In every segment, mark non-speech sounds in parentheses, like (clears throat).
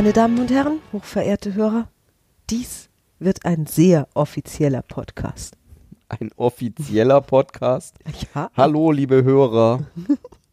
Meine Damen und Herren, hochverehrte Hörer, dies wird ein sehr offizieller Podcast. Ein offizieller Podcast. (laughs) Ja. Hallo, liebe Hörer.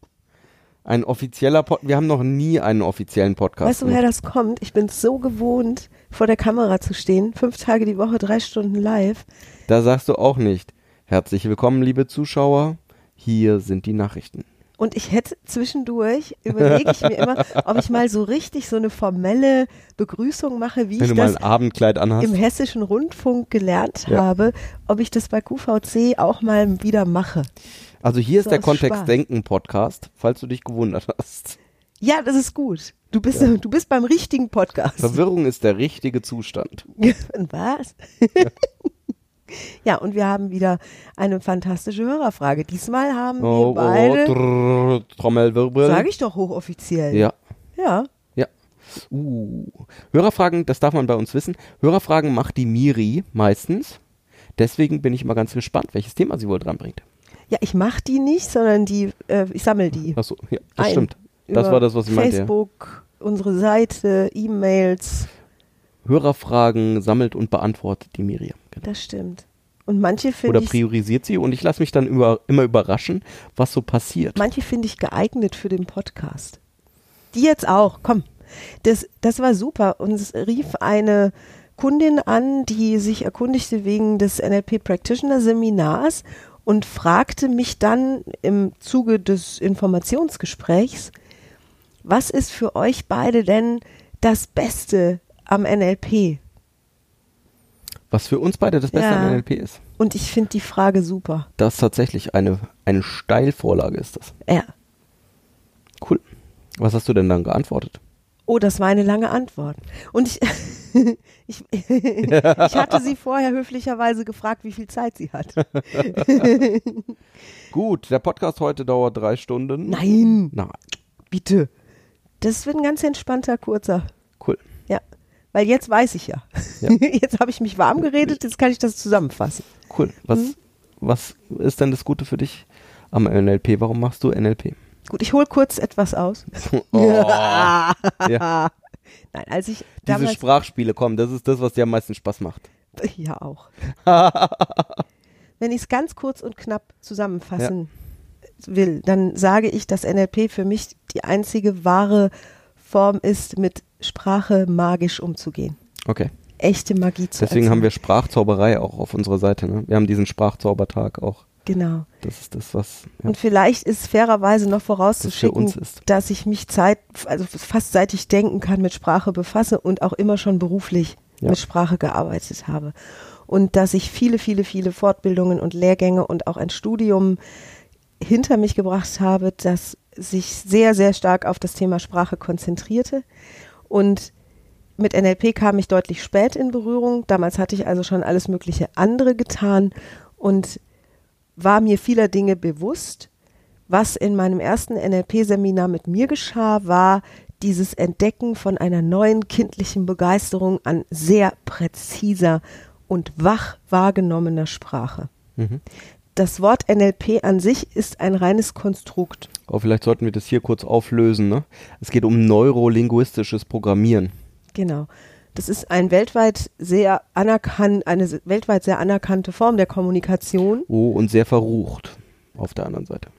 (laughs) Ein offizieller Podcast. Wir haben noch nie einen offiziellen Podcast. Weißt du, woher das kommt? Ich bin so gewohnt, vor der Kamera zu stehen, fünf Tage die Woche, drei Stunden live. Da sagst du auch nicht. Herzlich willkommen, liebe Zuschauer. Hier sind die Nachrichten. Und ich hätte zwischendurch, überlege ich mir immer, (laughs) ob ich mal so richtig so eine formelle Begrüßung mache, wie Wenn ich das ein Abendkleid anhast. im hessischen Rundfunk gelernt Ja. habe, ob ich das bei QVC auch mal wieder mache. Also hier ist So der aus Kontext Spaß. Denken Podcast, falls du dich gewundert hast. Ja, das ist gut. Du bist, (laughs) du bist beim richtigen Podcast. Verwirrung ist der richtige Zustand. (laughs) Was? ja, und wir haben wieder eine fantastische Hörerfrage. Diesmal haben wir Oh, oh, beide, drrr, Trommelwirbel. sage ich doch hochoffiziell. Ja. Ja. Uh. Hörerfragen, das darf man bei uns wissen. Hörerfragen macht die Miri meistens. Deswegen bin ich mal ganz gespannt, welches Thema sie wohl dranbringt. Ja, ich mache die nicht, sondern die, äh, ich sammle die. Achso, ja, das Ein. stimmt. Das Über war das, was ich meinte. ja. Facebook, unsere Seite, E-Mails. Hörerfragen sammelt und beantwortet die Miriam. Genau. Das stimmt. Und manche finde Oder priorisiert sie und ich lasse mich dann über, immer überraschen, was so passiert. manche finde ich geeignet für den Podcast. Die jetzt auch, komm. Das, das war super. Uns rief eine Kundin an, die sich erkundigte wegen des NLP Practitioner Seminars und fragte mich dann im Zuge des Informationsgesprächs, was ist für euch beide denn das Beste am NLP? Was für uns beide das Beste Ja. am NLP ist. Und ich finde die Frage super. Das ist tatsächlich eine, eine Steilvorlage ist das. Ja. Cool. Was hast du denn dann geantwortet? Oh, das war eine lange Antwort. Und ich, (laughs) ich, (laughs) ich hatte sie vorher höflicherweise gefragt, wie viel Zeit sie hat. (laughs) Gut, der Podcast heute dauert drei Stunden. Nein, Na, bitte. Das wird ein ganz entspannter, kurzer. cool. Ja. Weil jetzt weiß ich ja. Ja. (laughs) Jetzt habe ich mich warm geredet, jetzt kann ich das zusammenfassen. Cool. Was, Mhm. was ist denn das Gute für dich am NLP? Warum machst du NLP? Gut, ich hole kurz etwas aus. (laughs) Oh, (laughs) ja. Nein, als ich Diese. Sprachspiele kommen, das ist das, was dir am meisten Spaß macht. Ja, auch. Wenn ich es ganz kurz und knapp zusammenfassen will, dann sage ich, dass NLP für mich die einzige wahre Form ist, mit Sprache magisch umzugehen. Okay. Echte Magie zu Deswegen haben wir Sprachzauberei auch auf unserer Seite. Ne? Wir haben diesen Sprachzaubertag auch. Genau. Das ist das, was ja, Und vielleicht ist fairerweise noch das vorauszuschicken, ist. dass ich mich Zeit, also fast seit ich denken kann, mit Sprache befasse und auch immer schon beruflich Ja. mit Sprache gearbeitet habe. Und dass ich viele, viele, viele Fortbildungen und Lehrgänge und auch ein Studium hinter mich gebracht habe, das sich sehr, sehr stark auf das Thema Sprache konzentrierte. Und mit NLP kam ich deutlich spät in Berührung. Damals hatte ich also schon alles mögliche andere getan und war mir vieler Dinge bewusst. Was in meinem ersten NLP-Seminar mit mir geschah, war dieses Entdecken von einer neuen kindlichen Begeisterung an sehr präziser und wach wahrgenommener Sprache. Mhm. Das Wort NLP an sich ist ein reines Konstrukt. Aber vielleicht sollten wir das hier kurz auflösen. Ne? Es geht um neurolinguistisches Programmieren. Genau. Das ist ein weltweit sehr anerkannt, eine weltweit sehr anerkannte Form der Kommunikation. Oh, und sehr verrucht auf der anderen Seite.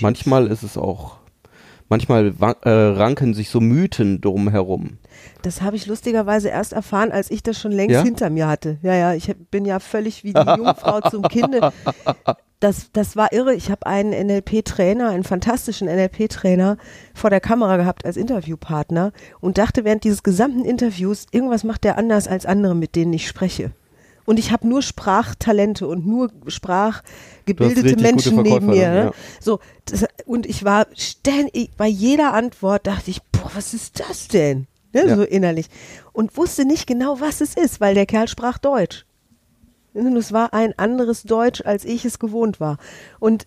Manchmal ist es auch, manchmal äh, ranken sich so Mythen drumherum. Das habe ich lustigerweise erst erfahren, als ich das schon längst Ja? hinter mir hatte. Ja, ja, ich bin ja völlig wie die Jungfrau (laughs) zum Kinde. Das, das war irre. Ich habe einen NLP-Trainer, einen fantastischen NLP-Trainer vor der Kamera gehabt als Interviewpartner und dachte während dieses gesamten Interviews, irgendwas macht der anders als andere, mit denen ich spreche. Und ich habe nur Sprachtalente und nur sprachgebildete Menschen neben mir. Verkäuferin, Ne? ja. So, das, und ich war ständig, bei jeder Antwort dachte ich, boah, was ist das denn? Ne, Ja. So innerlich. Und wusste nicht genau, was es ist, weil der Kerl sprach Deutsch. Und es war ein anderes Deutsch, als ich es gewohnt war. Und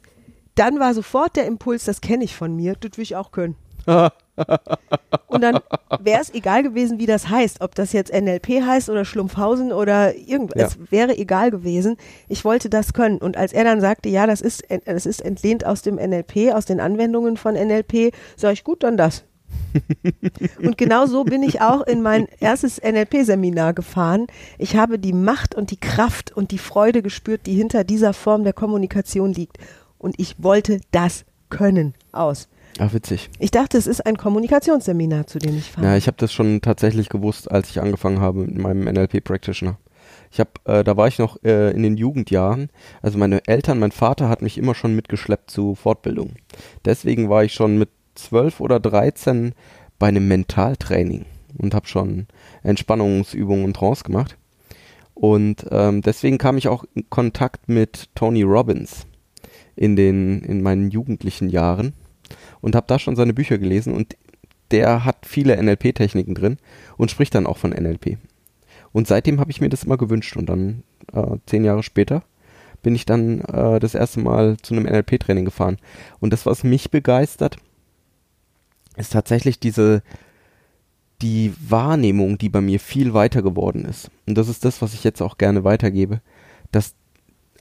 dann war sofort der Impuls, das kenne ich von mir, das will ich auch können. (laughs) Und dann wäre es egal gewesen, wie das heißt, ob das jetzt NLP heißt oder Schlumpfhausen oder irgendwas. Ja. Es wäre egal gewesen. Ich wollte das können. Und als er dann sagte, ja, das ist, das ist entlehnt aus dem NLP, aus den Anwendungen von NLP, sage ich, gut, dann das. (laughs) Und genau so bin ich auch in mein erstes NLP-Seminar gefahren. Ich habe die Macht und die Kraft und die Freude gespürt, die hinter dieser Form der Kommunikation liegt. Und ich wollte das können aus. Ach, witzig. Ich dachte, es ist ein Kommunikationsseminar, zu dem ich fahre. Ja, ich habe das schon tatsächlich gewusst, als ich angefangen habe mit meinem NLP-Practitioner. Ich habe, äh, da war ich noch äh, in den Jugendjahren. Also meine Eltern, mein Vater hat mich immer schon mitgeschleppt zu Fortbildung. Deswegen war ich schon mit zwölf oder dreizehn bei einem Mentaltraining und habe schon Entspannungsübungen und Trance gemacht. Und ähm, deswegen kam ich auch in Kontakt mit Tony Robbins in den in meinen jugendlichen Jahren und habe da schon seine Bücher gelesen und der hat viele NLP-Techniken drin und spricht dann auch von NLP. Und seitdem habe ich mir das immer gewünscht und dann äh, zehn Jahre später bin ich dann äh, das erste Mal zu einem NLP-Training gefahren. Und das, was mich begeistert, ist tatsächlich diese die Wahrnehmung, die bei mir viel weiter geworden ist. Und das ist das, was ich jetzt auch gerne weitergebe, dass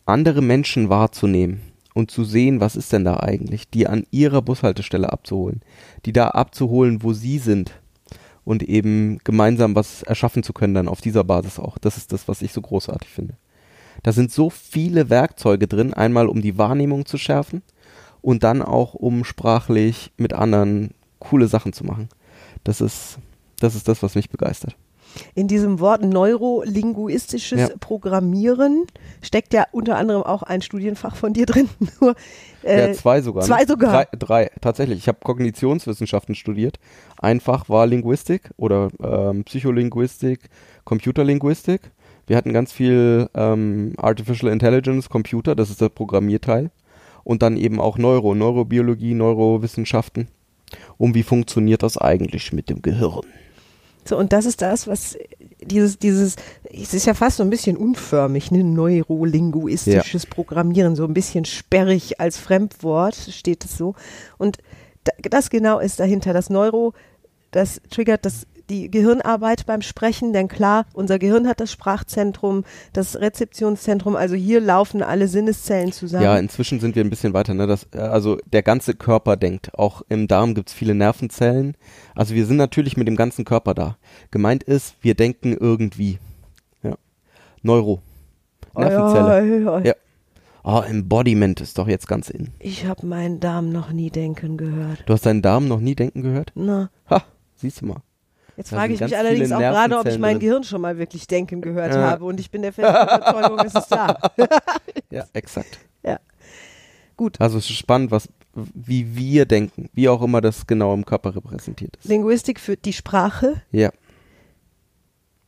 andere Menschen wahrzunehmen und zu sehen, was ist denn da eigentlich, die an ihrer Bushaltestelle abzuholen, die da abzuholen, wo sie sind und eben gemeinsam was erschaffen zu können dann auf dieser Basis auch. Das ist das, was ich so großartig finde. Da sind so viele Werkzeuge drin, einmal um die Wahrnehmung zu schärfen und dann auch um sprachlich mit anderen coole Sachen zu machen. Das ist das ist das, was mich begeistert. In diesem Wort neurolinguistisches ja. Programmieren steckt ja unter anderem auch ein Studienfach von dir drin. (laughs) Nur, äh, ja, zwei sogar. Ne? Zwei ne? sogar. Drei, drei, tatsächlich. Ich habe Kognitionswissenschaften studiert. Ein Fach war Linguistik oder ähm, Psycholinguistik, Computerlinguistik. Wir hatten ganz viel ähm, Artificial Intelligence, Computer, das ist der Programmierteil. Und dann eben auch Neuro, Neurobiologie, Neurowissenschaften. Um wie funktioniert das eigentlich mit dem Gehirn? So, und das ist das, was dieses, dieses, es ist ja fast so ein bisschen unförmig, ne, neurolinguistisches ja. Programmieren, so ein bisschen sperrig als Fremdwort steht es so. Und das genau ist dahinter. Das Neuro, das triggert das die Gehirnarbeit beim Sprechen, denn klar, unser Gehirn hat das Sprachzentrum, das Rezeptionszentrum, also hier laufen alle Sinneszellen zusammen. Ja, inzwischen sind wir ein bisschen weiter, ne? Das, äh, also der ganze Körper denkt. Auch im Darm gibt es viele Nervenzellen. Also wir sind natürlich mit dem ganzen Körper da. Gemeint ist, wir denken irgendwie. Ja. Neuro. Nervenzelle. Ja, ja, ja. Oh, Embodiment ist doch jetzt ganz in. Ich habe meinen Darm noch nie denken gehört. Du hast deinen Darm noch nie denken gehört? Na. Ha, siehst du mal. Jetzt frage ich mich allerdings auch gerade, ob ich mein. Gehirn schon mal wirklich denken gehört ja. habe und ich bin der festen Überzeugung, es ist da. (laughs) ja, exakt. Ja. Gut. Also es ist spannend, was, wie wir denken, wie auch immer das genau im Körper repräsentiert ist. Linguistik für die Sprache. Ja.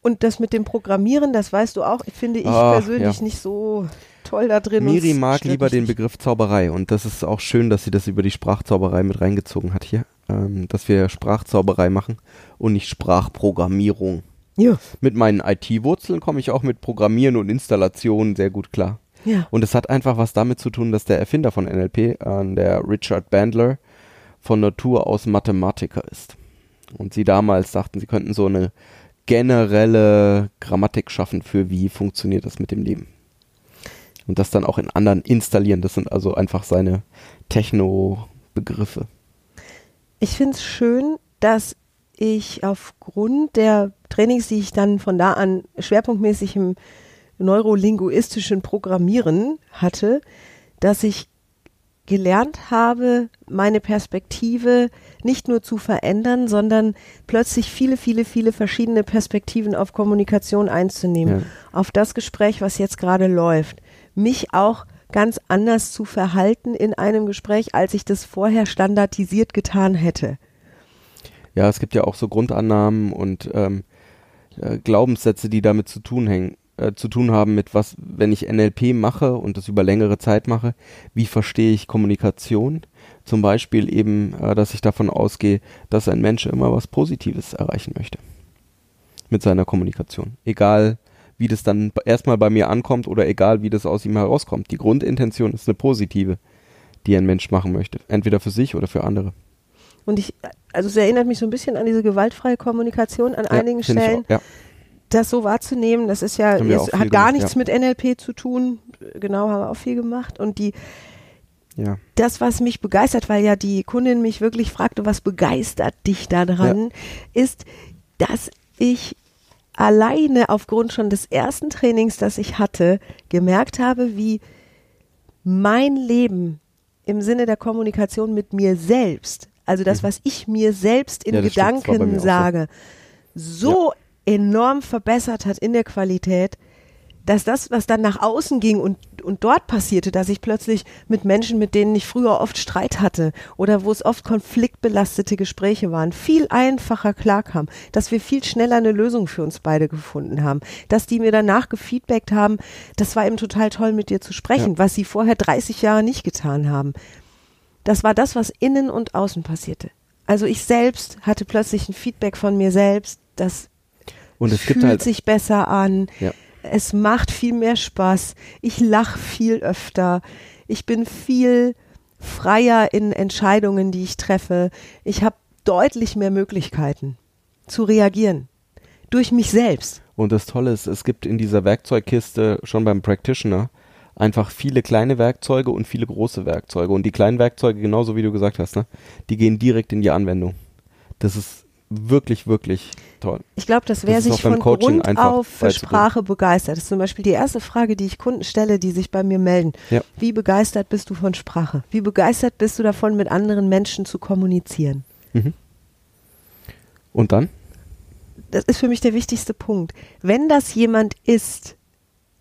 Und das mit dem Programmieren, das weißt du auch, finde ich oh, persönlich ja. nicht so toll da drin. Miri mag lieber den Begriff Zauberei und das ist auch schön, dass sie das über die Sprachzauberei mit reingezogen hat hier ähm, dass wir Sprachzauberei machen und nicht Sprachprogrammierung. Ja. Mit meinen IT-Wurzeln komme ich auch mit Programmieren und Installationen sehr gut klar. Ja. Und es hat einfach was damit zu tun, dass der Erfinder von NLP, äh, der Richard Bandler, von Natur aus Mathematiker ist. Und sie damals dachten, sie könnten so eine generelle Grammatik schaffen für wie funktioniert das mit dem Leben. Und das dann auch in anderen installieren. Das sind also einfach seine Techno-Begriffe. Ich finde es schön, dass ich aufgrund der Trainings, die ich dann von da an schwerpunktmäßig im neurolinguistischen Programmieren hatte, dass ich gelernt habe, meine Perspektive nicht nur zu verändern, sondern plötzlich viele, viele, viele verschiedene Perspektiven auf Kommunikation einzunehmen, ja. auf das Gespräch, was jetzt gerade läuft, mich auch ganz anders zu verhalten in einem Gespräch, als ich das vorher standardisiert getan hätte. Ja, es gibt ja auch so Grundannahmen und ähm, äh, Glaubenssätze, die damit zu tun hängen, äh, zu tun haben mit was, wenn ich NLP mache und das über längere Zeit mache, wie verstehe ich Kommunikation? Zum Beispiel eben, äh, dass ich davon ausgehe, dass ein Mensch immer was Positives erreichen möchte mit seiner Kommunikation. Egal, wie das dann erstmal bei mir ankommt oder egal, wie das aus ihm herauskommt. Die Grundintention ist eine positive, die ein Mensch machen möchte. Entweder für sich oder für andere. Und ich, also es erinnert mich so ein bisschen an diese gewaltfreie Kommunikation an ja, einigen Stellen. Auch, ja. Das so wahrzunehmen, das ist ja, es hat gar gemacht, nichts ja. mit NLP zu tun. Genau, haben wir auch viel gemacht. Und die, Ja. das, was mich begeistert, weil ja die Kundin mich wirklich fragte, was begeistert dich daran, ist, dass ich alleine aufgrund schon des ersten Trainings, das ich hatte, gemerkt habe, wie mein Leben im Sinne der Kommunikation mit mir selbst, also das, was ich mir selbst in Mhm. Ja, Gedanken so. sage, so enorm verbessert hat in der Qualität, dass das, was dann nach außen ging und, und dort passierte, dass ich plötzlich mit Menschen, mit denen ich früher oft Streit hatte oder wo es oft konfliktbelastete Gespräche waren, viel einfacher klarkam, dass wir viel schneller eine Lösung für uns beide gefunden haben, dass die mir danach gefeedbackt haben, das war eben total toll mit dir zu sprechen, was sie vorher 30 Jahre nicht getan haben. Das war das, was innen und außen passierte. Also ich selbst hatte plötzlich ein Feedback von mir selbst, das Und es fühlt halt, sich besser an. Ja. Es macht viel mehr Spaß. Ich lache viel öfter. Ich bin viel freier in Entscheidungen, die ich treffe. Ich habe deutlich mehr Möglichkeiten zu reagieren. Durch mich selbst. und das Tolle ist, es gibt in dieser Werkzeugkiste schon beim Practitioner einfach viele kleine Werkzeuge und viele große Werkzeuge. Und die kleinen Werkzeuge, genauso wie du gesagt hast, ne, die gehen direkt in die Anwendung. Das ist wirklich, wirklich toll. Ich glaube, dass wer Das sich von Coaching Grund auf für. Sprache begeistert, ist zum Beispiel die erste Frage, die ich Kunden stelle, die sich bei mir melden. Ja. Wie begeistert bist du von Sprache? Wie begeistert bist du davon, mit anderen Menschen zu kommunizieren? Und dann? Das ist für mich der wichtigste Punkt. Wenn das jemand ist,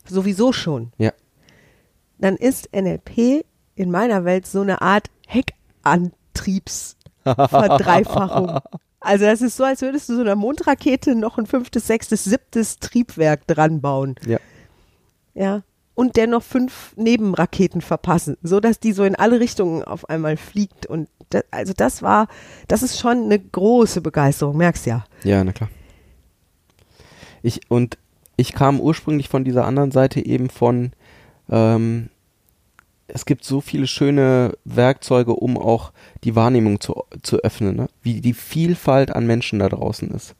sowieso schon, Ja. dann ist NLP in meiner Welt so eine Art Heckantriebsverdreifachung. (laughs) Also das ist so, als würdest du so einer Mondrakete noch ein fünftes, sechstes, siebtes Triebwerk dran bauen. Ja. Ja. Und dennoch fünf Nebenraketen verpassen, so dass die so in alle Richtungen auf einmal fliegt. Und da, also das war, das ist schon eine große Begeisterung, merkst ja. Ja, na klar. Ich, und ich kam ursprünglich von dieser anderen Seite eben von, ähm, es gibt so viele schöne Werkzeuge, um auch die Wahrnehmung zu, zu öffnen, ne? wie die Vielfalt an Menschen da draußen ist.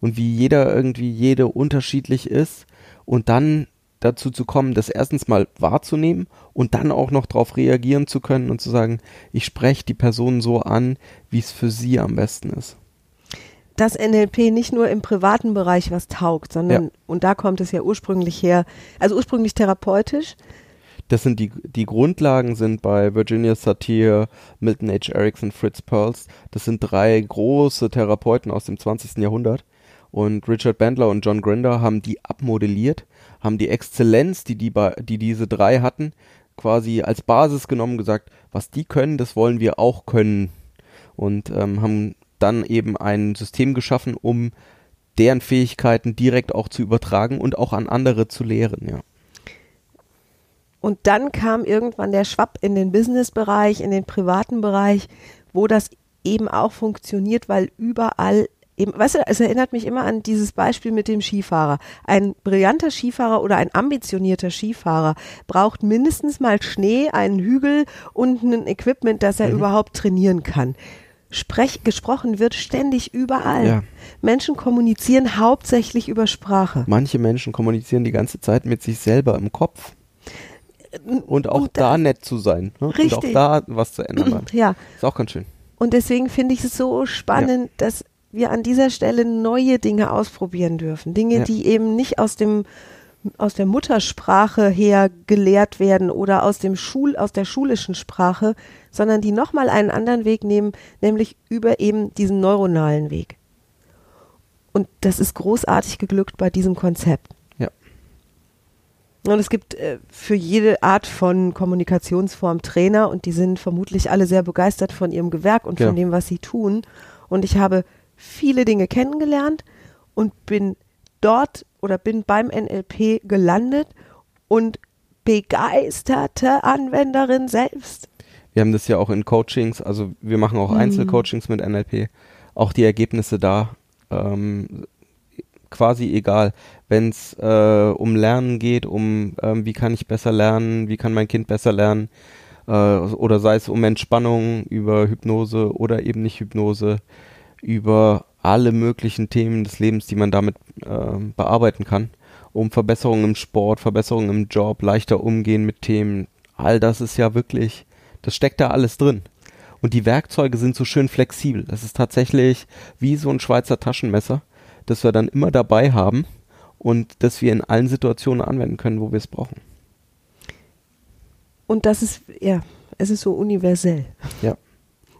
Und wie jeder irgendwie, jede unterschiedlich ist und dann dazu zu kommen, das erstens mal wahrzunehmen und dann auch noch darauf reagieren zu können und zu sagen, ich spreche die Person so an, wie es für sie am besten ist. dass NLP nicht nur im privaten Bereich was taugt, sondern, Ja. und da kommt es ja ursprünglich her, also ursprünglich therapeutisch, Das sind die, die Grundlagen sind bei Virginia Satir, Milton H. Erickson, Fritz Perls. Das sind drei große Therapeuten aus dem 20. Jahrhundert. Und Richard Bandler und John Grinder haben die abmodelliert, haben die Exzellenz, die, die, die diese drei hatten, quasi als Basis genommen, gesagt, was die können, das wollen wir auch können. Und ähm, haben dann eben ein System geschaffen, um deren Fähigkeiten direkt auch zu übertragen und auch an andere zu lehren, ja. Und dann kam irgendwann der Schwapp in den Businessbereich, in den privaten Bereich, wo das eben auch funktioniert, weil überall eben, weißt du, es erinnert mich immer an dieses Beispiel mit dem Skifahrer. Ein brillanter Skifahrer oder ein ambitionierter Skifahrer braucht mindestens mal Schnee, einen Hügel und ein Equipment, das er überhaupt trainieren kann. Sprech, gesprochen wird ständig überall. Ja. Menschen kommunizieren hauptsächlich über Sprache. Manche Menschen kommunizieren die ganze Zeit mit sich selber im Kopf. Und auch Und da das- nett zu sein. Ne? Und auch Richtig. da was zu ändern. (clears throat) Ja, Ist auch ganz schön. Und deswegen finde ich es so spannend, dass wir an dieser Stelle neue Dinge ausprobieren dürfen. Dinge, Ja. die eben nicht aus dem aus der Muttersprache her gelehrt werden oder aus dem Schul aus der schulischen Sprache, sondern die nochmal einen anderen Weg nehmen, nämlich über eben diesen neuronalen Weg. Und das ist großartig geglückt bei diesem Konzept. Und es gibt äh, für jede Art von Kommunikationsform Trainer und die sind vermutlich alle sehr begeistert von ihrem Gewerk und Ja. von dem, was sie tun. Und ich habe viele Dinge kennengelernt und bin dort oder bin beim NLP gelandet und begeisterte Anwenderin selbst. Wir haben das ja auch in Coachings, also wir machen auch Einzelcoachings mit NLP. Auch die Ergebnisse da, ähm, quasi egal. Wenn es äh, um Lernen geht, um ähm, wie kann ich besser lernen, wie kann mein Kind besser lernen, äh, oder sei es um Entspannung über Hypnose oder eben nicht Hypnose, über alle möglichen Themen des Lebens, die man damit ähm, bearbeiten kann, um Verbesserungen im Sport, Verbesserungen im Job, leichter umgehen mit Themen. All das ist ja wirklich Das steckt da alles drin. Und die Werkzeuge sind so schön flexibel. Das ist tatsächlich wie so ein Schweizer Taschenmesser, das wir dann immer dabei haben und das wir in allen Situationen anwenden können, wo wir es brauchen. Und das ist, ja, es ist so universell. Ja.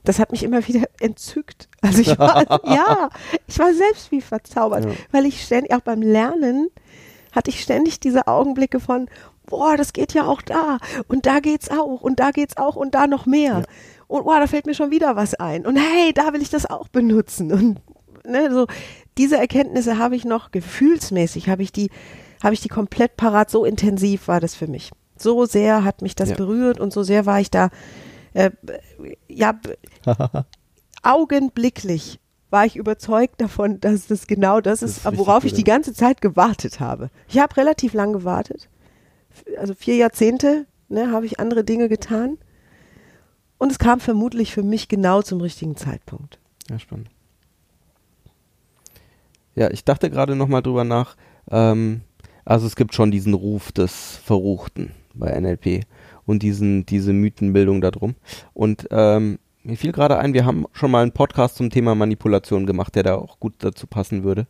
Das hat mich immer wieder (laughs) entzückt. Also ich war, (laughs) ja, ich war selbst wie verzaubert, Ja. weil ich ständig, auch beim Lernen, hatte ich ständig diese Augenblicke von, boah, das geht ja auch da und da geht's auch und da geht's auch und da noch mehr. Ja. Und boah, da fällt mir schon wieder was ein. Und hey, da will ich das auch benutzen. Und ne, so diese Erkenntnisse habe ich noch gefühlsmäßig, habe ich die, habe ich die komplett parat. So intensiv war das für mich. So sehr hat mich das Ja. berührt und so sehr war ich da, äh, ja, (laughs) augenblicklich war ich überzeugt davon, dass das genau das Das ist, worauf ich die ganze Zeit gewartet habe. Ich habe relativ lang gewartet. Also vier Jahrzehnte ne, habe ich andere Dinge getan. Und es kam vermutlich für mich genau zum richtigen Zeitpunkt. Ja, spannend. Ja, ich dachte gerade nochmal drüber nach. Ähm, also es gibt schon diesen Ruf des Verruchten bei NLP und diesen, diese Mythenbildung darum. Und ähm, mir fiel gerade ein, wir haben schon mal einen Podcast zum Thema Manipulation gemacht, der da auch gut dazu passen würde.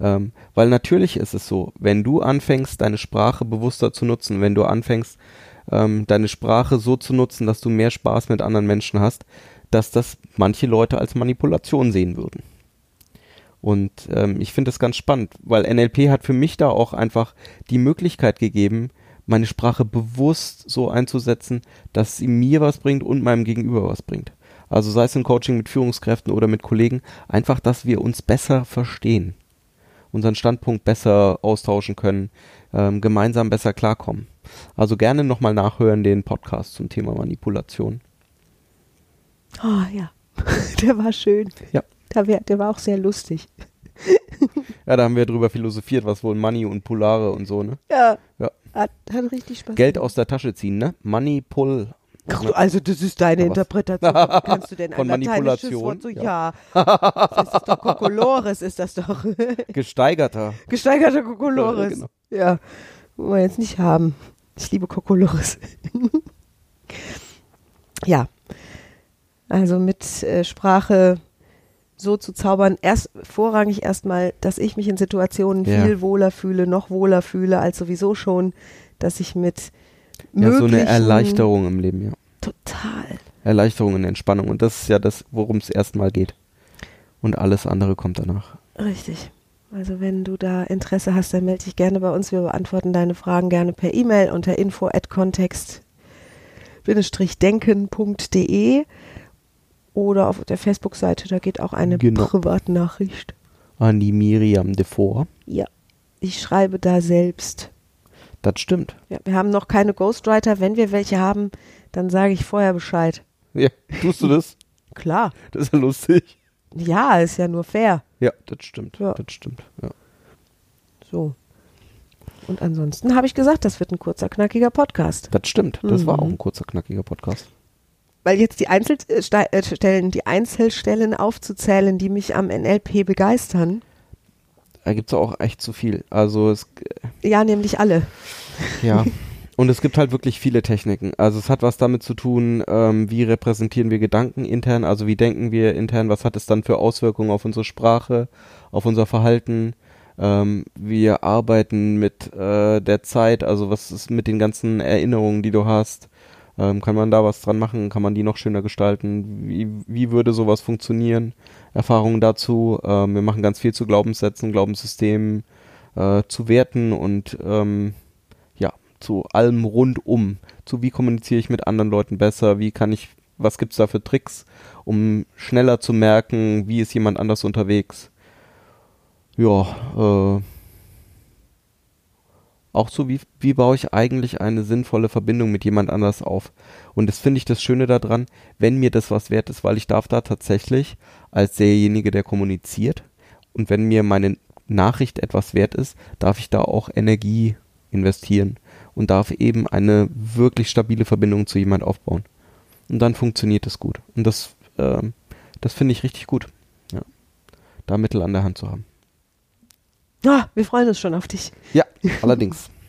Ähm, weil natürlich ist es so, wenn du anfängst, deine Sprache bewusster zu nutzen, wenn du anfängst, ähm, deine Sprache so zu nutzen, dass du mehr Spaß mit anderen Menschen hast, dass das manche Leute als Manipulation sehen würden. Und ähm, ich finde das ganz spannend, weil NLP hat für mich da auch einfach die Möglichkeit gegeben, meine Sprache bewusst so einzusetzen, dass sie mir was bringt und meinem Gegenüber was bringt. Also sei es im Coaching mit Führungskräften oder mit Kollegen, einfach, dass wir uns besser verstehen, unseren Standpunkt besser austauschen können, ähm, gemeinsam besser klarkommen. Also gerne nochmal nachhören den Podcast zum Thema Manipulation. Oh ja, (laughs) der war schön. Ja. Der, wär, der war auch sehr lustig. (laughs) Ja, da haben wir drüber philosophiert, was wohl Money und Polare und so, ne? Ja. Ja. Hat, hat richtig Spaß Geld gemacht. aus der Tasche ziehen, ne? Money, Pull. Ach, du, also das ist deine? Interpretation. (laughs) Kannst du denn Von ein Manipulation? Wort so? Ja. Ja. (laughs) Das ist doch Kokolores, ist das doch. Gesteigerter. Gesteigerter Kokolores. Ja, genau. Ja, wollen wir jetzt nicht haben. Ich liebe Kokolores. ja. Also mit äh, Sprache so zu zaubern, erst vorrangig erstmal, dass ich mich in Situationen Ja. viel wohler fühle, noch wohler fühle als sowieso schon, dass ich mit Ja, so eine Erleichterung im Leben, ja. Total. Erleichterung und Entspannung. Und das ist ja das, worum es erstmal geht. Und alles andere kommt danach. Richtig. Also wenn du da Interesse hast, dann melde dich gerne bei uns. Wir beantworten deine Fragen gerne per E-Mail unter info at kontext-denken.de oder auf der Facebook-Seite, da geht auch eine Genau. Privatnachricht. An die Miriam Devor. Ja, ich schreibe da selbst. Das stimmt. Ja, wir haben noch keine Ghostwriter. Wenn wir welche haben, dann sage ich vorher Bescheid. Ja, tust du das? (laughs) Klar. Das ist ja lustig. Ja, ist ja nur fair. Ja, das stimmt. Ja. Das stimmt. Ja. So. Und ansonsten habe ich gesagt, das wird ein kurzer, knackiger Podcast. Das stimmt. Das war Mhm. auch ein kurzer, knackiger Podcast. Weil jetzt die Einzelstellen, die Einzelstellen aufzuzählen, die mich am NLP begeistern. Da gibt es auch echt zu viel. Also es, Ja, nämlich alle. ja. (laughs) Und es gibt halt wirklich viele Techniken. Also es hat was damit zu tun, ähm, wie repräsentieren wir Gedanken intern, also wie denken wir intern, was hat es dann für Auswirkungen auf unsere Sprache, auf unser Verhalten. Ähm, wir arbeiten mit äh, der Zeit, also was ist mit den ganzen Erinnerungen, die du hast. Ähm, kann man da was dran machen? Kann man die noch schöner gestalten? Wie, wie würde sowas funktionieren? Erfahrungen dazu. Ähm, wir machen ganz viel zu Glaubenssätzen, Glaubenssystemen, äh, zu Werten und ähm, ja, zu allem rundum. Zu wie kommuniziere ich mit anderen Leuten besser? Wie kann ich, was gibt's da für Tricks, um schneller zu merken, wie ist jemand anders unterwegs? Ja, äh, auch so, wie, wie baue ich eigentlich eine sinnvolle Verbindung mit jemand anders auf? Und das finde ich das Schöne daran, wenn mir das was wert ist, weil ich darf da tatsächlich als derjenige, der kommuniziert und wenn mir meine Nachricht etwas wert ist, darf ich da auch Energie investieren und darf eben eine wirklich stabile Verbindung zu jemand aufbauen. Und dann funktioniert es gut. Und das, ähm, das finde ich richtig gut. Ja. Da Mittel an der Hand zu haben. Ah, wir freuen uns schon auf dich. Ja, allerdings. (laughs)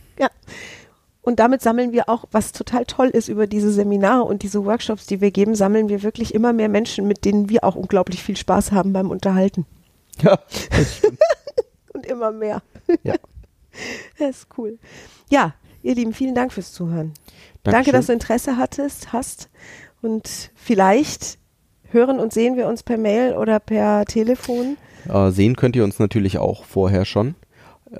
Und damit sammeln wir auch, was total toll ist über diese Seminare und diese Workshops, die wir geben, sammeln wir wirklich immer mehr Menschen, mit denen wir auch unglaublich viel Spaß haben beim Unterhalten. Ja. (laughs) und immer mehr. Ja. (laughs) Das ist cool. Ja, ihr Lieben, vielen Dank fürs Zuhören. Danke, Dankeschön. dass du Interesse hattest, hast. Und vielleicht hören und sehen wir uns per Mail oder per Telefon. Äh, sehen könnt ihr uns natürlich auch vorher schon.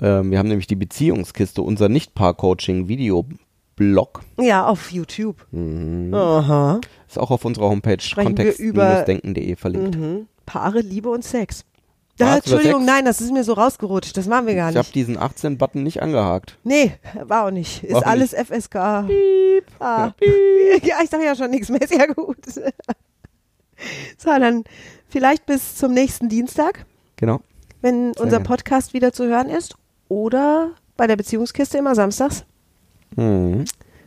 Ähm, wir haben nämlich die Beziehungskiste, unser Nicht-Paar-Coaching-Video-Blog. Ja, auf YouTube. Mhm. Aha. Ist auch auf unserer Homepage kontext-denken.de verlinkt. Mhm. Paare, Liebe und Sex. Über Entschuldigung, nein, das ist mir so rausgerutscht. Das machen wir gar Ich habe nicht. diesen 18-Button nicht angehakt. Nee, war auch nicht. Ist auch alles FSK. Ah. Ja, (laughs) ich sage ja schon nichts mehr. Ist ja gut. So, dann vielleicht bis zum nächsten Dienstag, Genau. wenn Sehr unser gerne. Podcast wieder zu hören ist. Oder bei der Beziehungskiste immer samstags Mhm.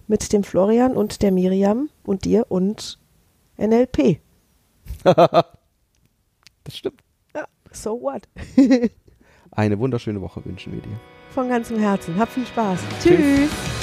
mit dem Florian und der Miriam und dir und NLP. (laughs) Das stimmt. Ja, so what? Eine wunderschöne Woche wünschen wir dir. Von ganzem Herzen. Hab viel Spaß. Tschüss. Tschüss.